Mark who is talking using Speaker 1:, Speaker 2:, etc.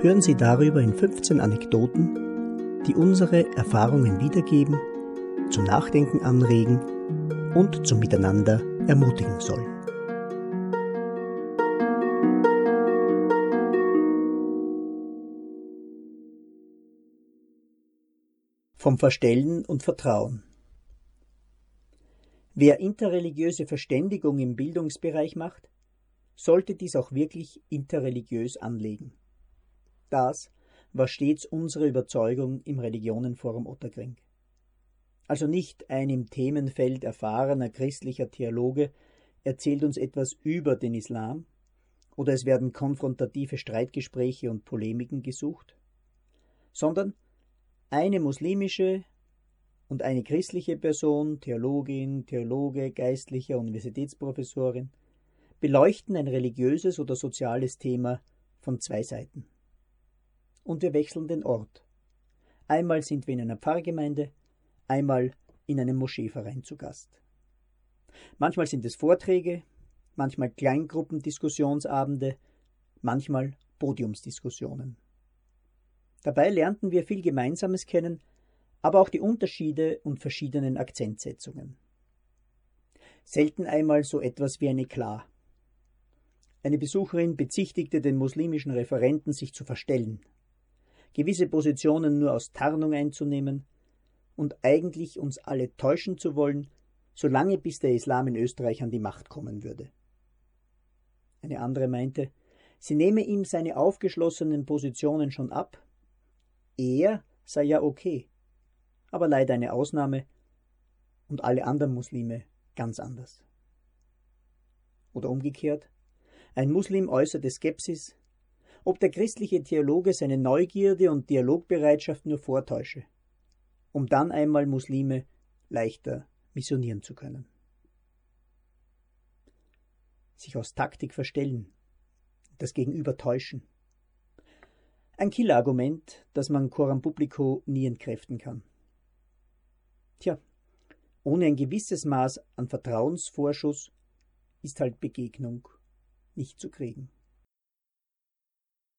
Speaker 1: hören Sie darüber in 15 Anekdoten, die unsere Erfahrungen wiedergeben, zum Nachdenken anregen und zum Miteinander ermutigen sollen. Vom Verstellen und Vertrauen. Wer interreligiöse Verständigung im Bildungsbereich macht, sollte dies auch wirklich interreligiös anlegen. Das war stets unsere Überzeugung im Religionenforum Otterkring. Also nicht ein im Themenfeld erfahrener christlicher Theologe erzählt uns etwas über den Islam, oder es werden konfrontative Streitgespräche und Polemiken gesucht, sondern eine muslimische und eine christliche Person, Theologin, Theologe, Geistliche, Universitätsprofessorin, beleuchten ein religiöses oder soziales Thema von zwei Seiten. Und wir wechseln den Ort. Einmal sind wir in einer Pfarrgemeinde, einmal in einem Moscheeverein zu Gast. Manchmal sind es Vorträge, manchmal Kleingruppendiskussionsabende, manchmal Podiumsdiskussionen. Dabei lernten wir viel Gemeinsames kennen, aber auch die Unterschiede und verschiedenen Akzentsetzungen. Selten einmal so etwas wie ein Eklat. Eine Besucherin bezichtigte den muslimischen Referenten, sich zu verstellen, gewisse Positionen nur aus Tarnung einzunehmen und eigentlich uns alle täuschen zu wollen, solange bis der Islam in Österreich an die Macht kommen würde. Eine andere meinte, sie nehme ihm seine aufgeschlossenen Positionen schon ab, er sei ja okay, aber leider eine Ausnahme und alle anderen Muslime ganz anders. Oder umgekehrt, ein Muslim äußerte Skepsis, ob der christliche Theologe seine Neugierde und Dialogbereitschaft nur vortäusche um dann einmal Muslime leichter missionieren zu können. Sich aus Taktik verstellen, das Gegenüber täuschen. Ein Killerargument, das man Coram Publico nie entkräften kann. Tja, ohne ein gewisses Maß an Vertrauensvorschuss ist halt Begegnung nicht zu kriegen.